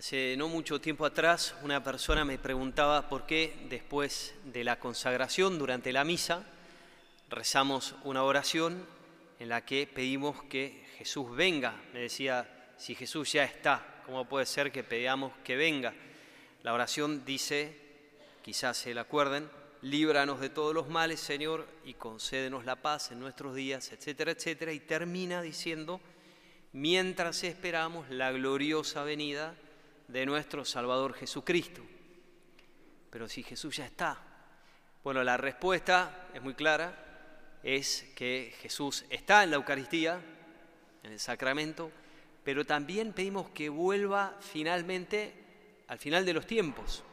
Hace no mucho tiempo atrás una persona me preguntaba por qué después de la consagración, durante la misa, rezamos una oración en la que pedimos que Jesús venga. Me decía, si Jesús ya está, ¿cómo puede ser que pedamos que venga? La oración dice, quizás se la acuerden, líbranos de todos los males, Señor, y concédenos la paz en nuestros días, etcétera, etcétera, y termina diciendo, mientras esperamos la gloriosa venida de nuestro Salvador Jesucristo. Pero si Jesús ya está, bueno, la respuesta es muy clara, es que Jesús está en la Eucaristía, en el sacramento, pero también pedimos que vuelva finalmente al final de los tiempos.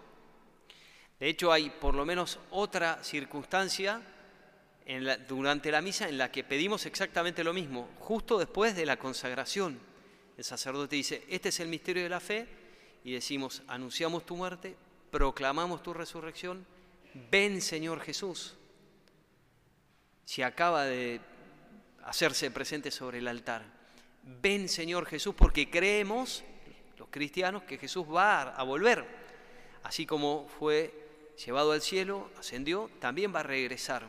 De hecho, hay por lo menos otra circunstancia durante la misa en la que pedimos exactamente lo mismo, justo después de la consagración. El sacerdote dice, este es el misterio de la fe, y decimos, anunciamos tu muerte, proclamamos tu resurrección, ven Señor Jesús. Si acaba de hacerse presente sobre el altar, ven Señor Jesús porque creemos, los cristianos, que Jesús va a volver. Así como fue llevado al cielo, ascendió, también va a regresar.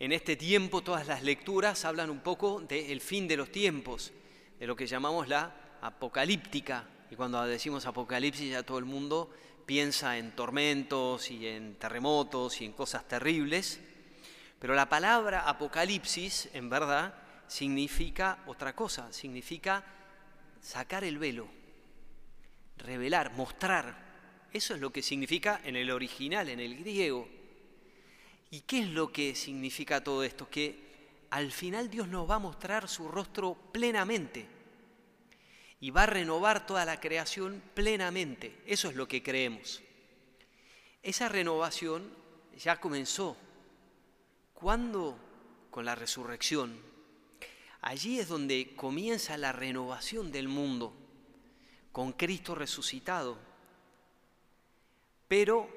En este tiempo todas las lecturas hablan un poco del fin de los tiempos, de lo que llamamos la apocalíptica, y cuando decimos apocalipsis ya todo el mundo piensa en tormentos y en terremotos y en cosas terribles, pero la palabra apocalipsis en verdad significa otra cosa, significa sacar el velo, revelar, mostrar. Eso es lo que significa en el original, en el griego. ¿Y qué es lo que significa todo esto? Que al final Dios nos va a mostrar su rostro plenamente y va a renovar toda la creación plenamente. Eso es lo que creemos. Esa renovación ya comenzó. ¿Cuándo? Con la resurrección. Allí es donde comienza la renovación del mundo, con Cristo resucitado. Pero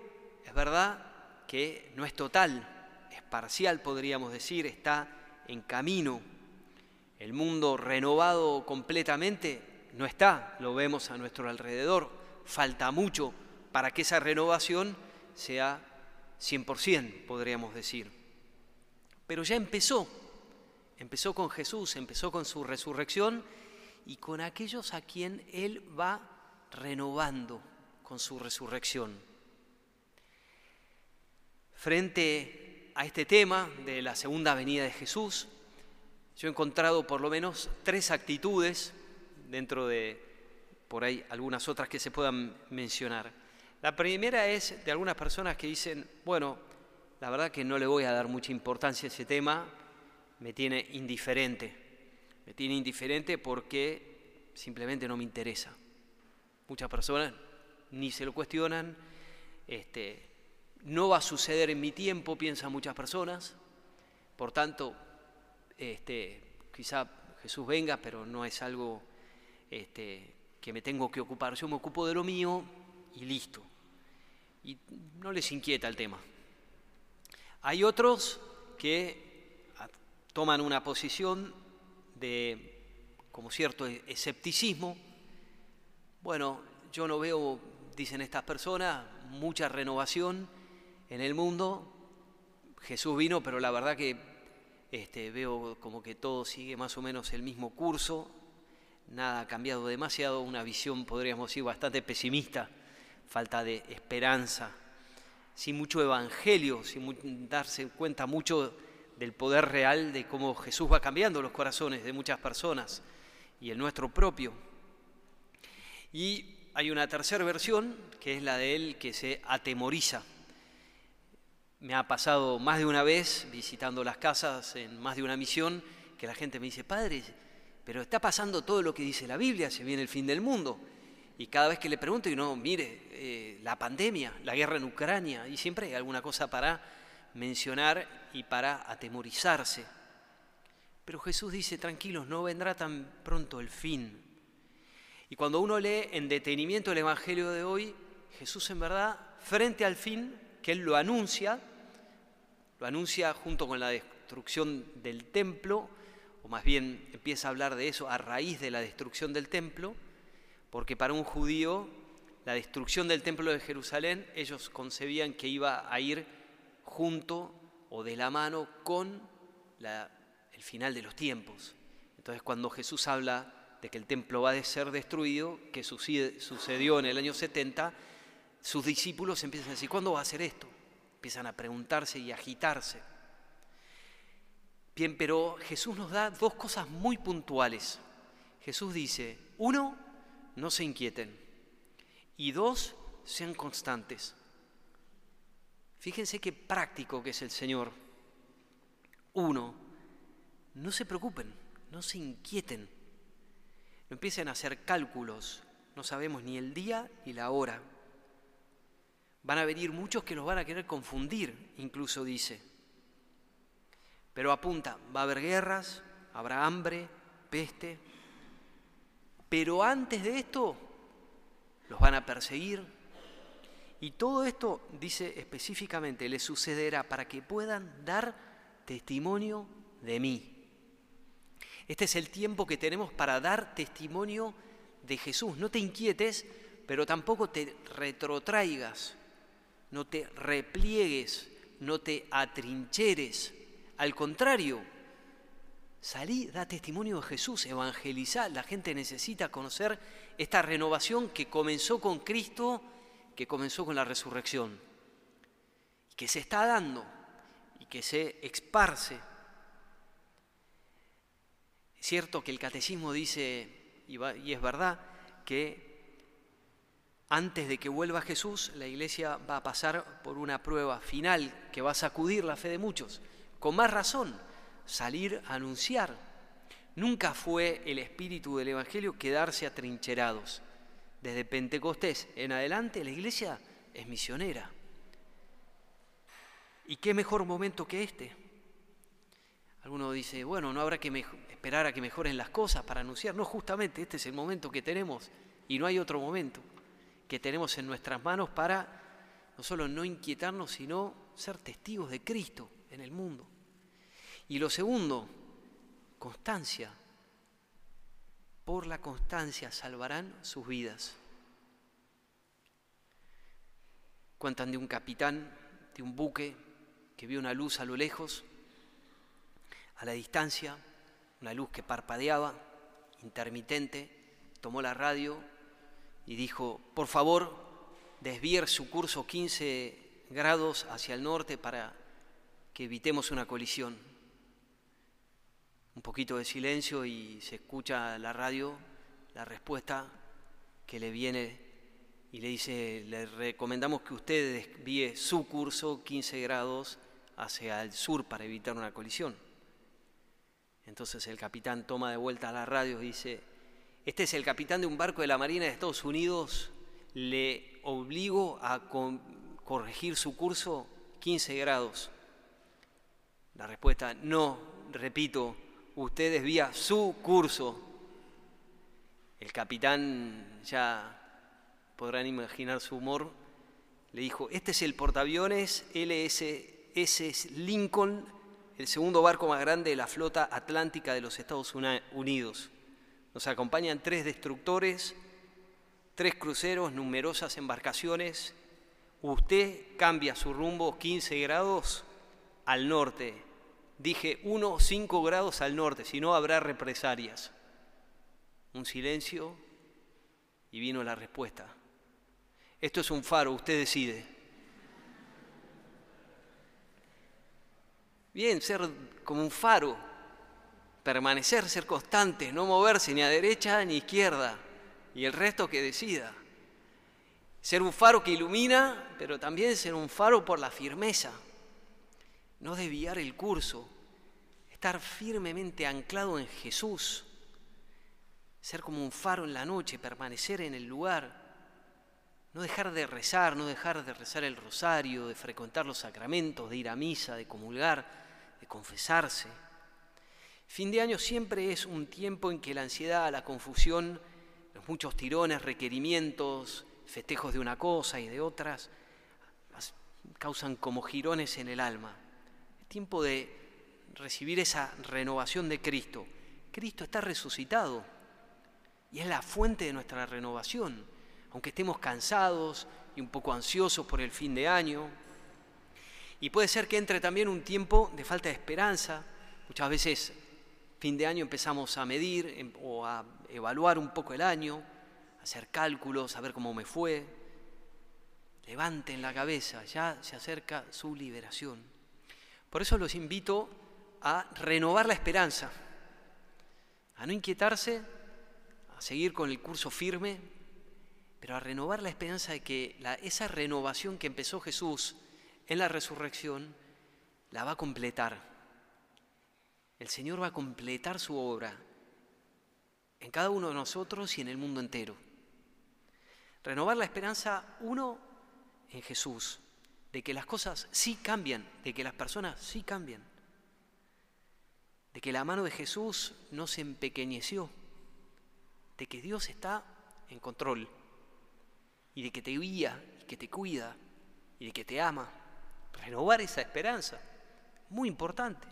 es verdad que no es total, es parcial, podríamos decir, está en camino. El mundo renovado completamente no está, lo vemos a nuestro alrededor, falta mucho para que esa renovación sea 100%, podríamos decir. Pero ya empezó, empezó con Jesús, empezó con su resurrección y con aquellos a quien Él va renovando con su resurrección. Frente a este tema de la segunda venida de Jesús, yo he encontrado por lo menos tres actitudes dentro de por ahí algunas otras que se puedan mencionar. La primera es de algunas personas que dicen, bueno, la verdad que no le voy a dar mucha importancia a ese tema, me tiene indiferente. Me tiene indiferente porque simplemente no me interesa. Muchas personas ni se lo cuestionan, este, no va a suceder en mi tiempo, piensan muchas personas, por tanto, este, quizá Jesús venga, pero no es algo este, que me tengo que ocupar. Yo me ocupo de lo mío y listo. Y no les inquieta el tema. Hay otros que toman una posición de como cierto escepticismo. Bueno, yo no veo, dicen estas personas, mucha renovación en el mundo. Jesús vino, pero la verdad que este, veo como que todo sigue más o menos el mismo curso nada ha cambiado demasiado, una visión, podríamos decir, bastante pesimista, falta de esperanza, sin mucho evangelio, sin darse cuenta mucho del poder real de cómo Jesús va cambiando los corazones de muchas personas y el nuestro propio. Y hay una tercera versión, que es la de él que se atemoriza. Me ha pasado más de una vez visitando las casas en más de una misión que la gente me dice, padre, pero está pasando todo lo que dice la Biblia, se viene el fin del mundo. Y cada vez que le pregunto, y no, mire, eh, la pandemia, la guerra en Ucrania, y siempre hay alguna cosa para mencionar y para atemorizarse. Pero Jesús dice, tranquilos, no vendrá tan pronto el fin. Y cuando uno lee en detenimiento el Evangelio de hoy, Jesús en verdad, frente al fin, que Él lo anuncia, lo anuncia junto con la destrucción del templo, o más bien empieza a hablar de eso a raíz de la destrucción del templo, porque para un judío la destrucción del templo de Jerusalén ellos concebían que iba a ir junto o de la mano con el final de los tiempos. Entonces cuando Jesús habla de que el templo va a ser destruido, que sucedió en el año 70, sus discípulos empiezan a decir, ¿cuándo va a ser esto? Empiezan a preguntarse y agitarse. Bien, pero Jesús nos da dos cosas muy puntuales. Jesús dice, uno, no se inquieten. Y dos, sean constantes. Fíjense qué práctico que es el Señor. Uno, no se preocupen, no se inquieten. No empiecen a hacer cálculos. No sabemos ni el día ni la hora. Van a venir muchos que los van a querer confundir, incluso dice. Pero apunta, va a haber guerras, habrá hambre, peste. Pero antes de esto, los van a perseguir. Y todo esto, dice específicamente, les sucederá para que puedan dar testimonio de mí. Este es el tiempo que tenemos para dar testimonio de Jesús. No te inquietes, pero tampoco te retrotraigas, no te repliegues, no te atrincheres al contrario, salí, da testimonio de Jesús, evangeliza. La gente necesita conocer esta renovación que comenzó con Cristo, que comenzó con la resurrección, y que se está dando y que se esparce. Es cierto que el catecismo dice, y es verdad, que antes de que vuelva Jesús, la iglesia va a pasar por una prueba final que va a sacudir la fe de muchos con más razón, salir a anunciar. Nunca fue el espíritu del Evangelio quedarse atrincherados. Desde Pentecostés en adelante la iglesia es misionera. ¿Y qué mejor momento que este? Alguno dice, bueno, no habrá que esperar a que mejoren las cosas para anunciar. No, justamente este es el momento que tenemos y no hay otro momento que tenemos en nuestras manos para no solo no inquietarnos, sino ser testigos de Cristo en el mundo. Y lo segundo, constancia. Por la constancia salvarán sus vidas. Cuentan de un capitán de un buque que vio una luz a lo lejos, a la distancia, una luz que parpadeaba, intermitente, tomó la radio y dijo, por favor, desviar su curso 15 grados hacia el norte para que evitemos una colisión. Un poquito de silencio y se escucha la radio la respuesta que le viene y le dice, le recomendamos que usted desvíe su curso 15 grados hacia el sur para evitar una colisión. Entonces el capitán toma de vuelta la radio y dice, este es el capitán de un barco de la Marina de Estados Unidos, le obligo a corregir su curso 15 grados. La respuesta, no, repito, usted desvía su curso. El capitán, ya podrán imaginar su humor, le dijo, este es el portaaviones LSS Lincoln, el segundo barco más grande de la flota atlántica de los Estados Unidos. Nos acompañan tres destructores, tres cruceros, numerosas embarcaciones. Usted cambia su rumbo 15 grados al norte. Dije 1, 5 grados al norte, si no habrá represalias. Un silencio y vino la respuesta. Esto es un faro, usted decide. Bien, ser como un faro, permanecer, ser constante, no moverse ni a derecha ni a izquierda, y el resto que decida. Ser un faro que ilumina, pero también ser un faro por la firmeza no desviar el curso, estar firmemente anclado en Jesús, ser como un faro en la noche, permanecer en el lugar, no dejar de rezar, no dejar de rezar el rosario, de frecuentar los sacramentos, de ir a misa, de comulgar, de confesarse. Fin de año siempre es un tiempo en que la ansiedad, la confusión, los muchos tirones, requerimientos, festejos de una cosa y de otras, causan como jirones en el alma tiempo de recibir esa renovación de Cristo. Cristo está resucitado. y es la fuente de nuestra renovación, aunque estemos cansados y un poco ansiosos por el fin de año. Y puede ser que entre también un tiempo de falta de esperanza. Muchas veces fin de año empezamos a medir em, o a evaluar un poco el año, hacer cálculos, a ver cómo me fue. Levanten la cabeza, ya se acerca su liberación. Por eso los invito a renovar la esperanza, a no inquietarse, a seguir con el curso firme, pero a renovar la esperanza de que esa renovación que empezó Jesús en la resurrección la va a completar. El Señor va a completar su obra en cada uno de nosotros y en el mundo entero. Renovar la esperanza, uno, en Jesús, de que las cosas sí cambian, de que las personas sí cambian, de que la mano de Jesús no se empequeñeció, de que Dios está en control y de que te guía y que te cuida y de que te ama. Renovar esa esperanza, muy importante.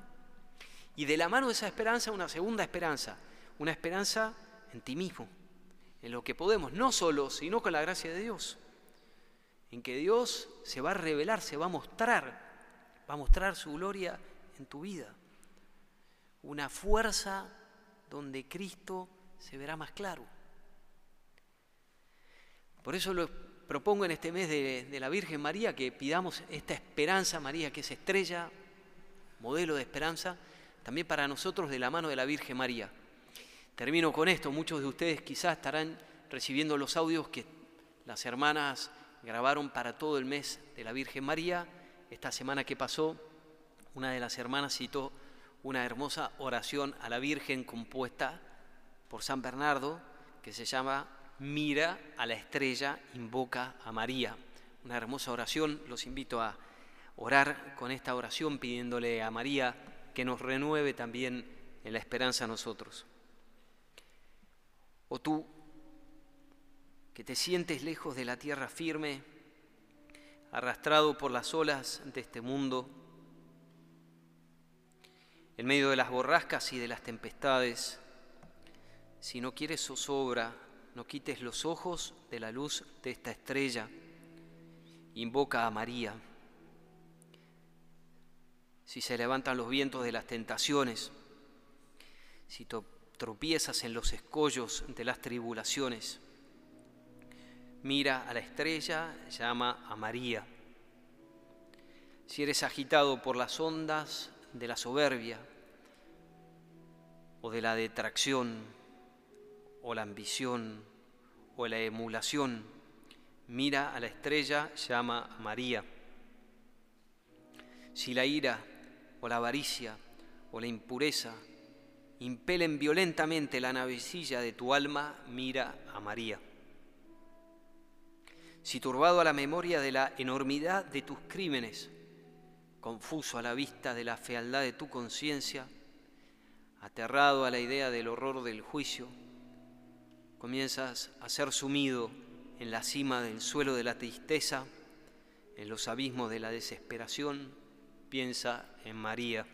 Y de la mano de esa esperanza una segunda esperanza, una esperanza en ti mismo, en lo que podemos, no solo, sino con la gracia de Dios en que Dios se va a revelar, se va a mostrar, va a mostrar su gloria en tu vida. Una fuerza donde Cristo se verá más claro. Por eso lo propongo en este mes de, la Virgen María que pidamos esta esperanza, María, que es estrella, modelo de esperanza, también para nosotros de la mano de la Virgen María. Termino con esto, muchos de ustedes quizás estarán recibiendo los audios que las hermanas grabaron para todo el mes de la Virgen María. Esta semana que pasó, una de las hermanas citó una hermosa oración a la Virgen compuesta por San Bernardo, que se llama Mira a la estrella, invoca a María. Una hermosa oración, los invito a orar con esta oración pidiéndole a María que nos renueve también en la esperanza a nosotros. O tú, que te sientes lejos de la tierra firme, arrastrado por las olas de este mundo, en medio de las borrascas y de las tempestades. Si no quieres zozobra, no quites los ojos de la luz de esta estrella. Invoca a María. Si se levantan los vientos de las tentaciones, si tropiezas en los escollos de las tribulaciones, mira a la estrella, llama a María. Si eres agitado por las ondas de la soberbia o de la detracción o la ambición o la emulación, mira a la estrella, llama a María. Si la ira o la avaricia o la impureza impelen violentamente la navecilla de tu alma, mira a María si turbado a la memoria de la enormidad de tus crímenes, confuso a la vista de la fealdad de tu conciencia, aterrado a la idea del horror del juicio, comienzas a ser sumido en la cima del suelo de la tristeza, en los abismos de la desesperación, piensa en María.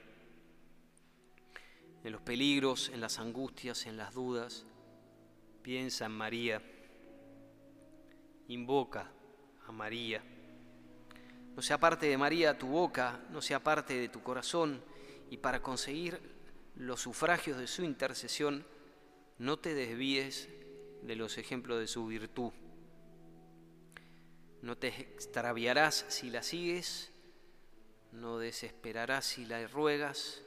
En los peligros, en las angustias, en las dudas, piensa en María invoca a María. No sea parte de María tu boca, no sea parte de tu corazón, y para conseguir los sufragios de su intercesión, no te desvíes de los ejemplos de su virtud. No te extraviarás si la sigues, no desesperarás si la ruegas,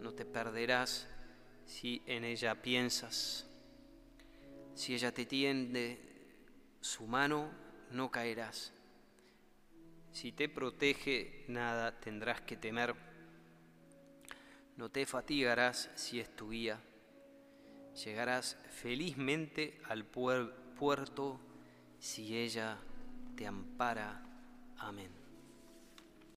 no te perderás si en ella piensas. Si ella te tiende su mano no caerás. Si te protege, nada tendrás que temer. No te fatigarás si es tu guía. Llegarás felizmente al puerto si ella te ampara. Amén.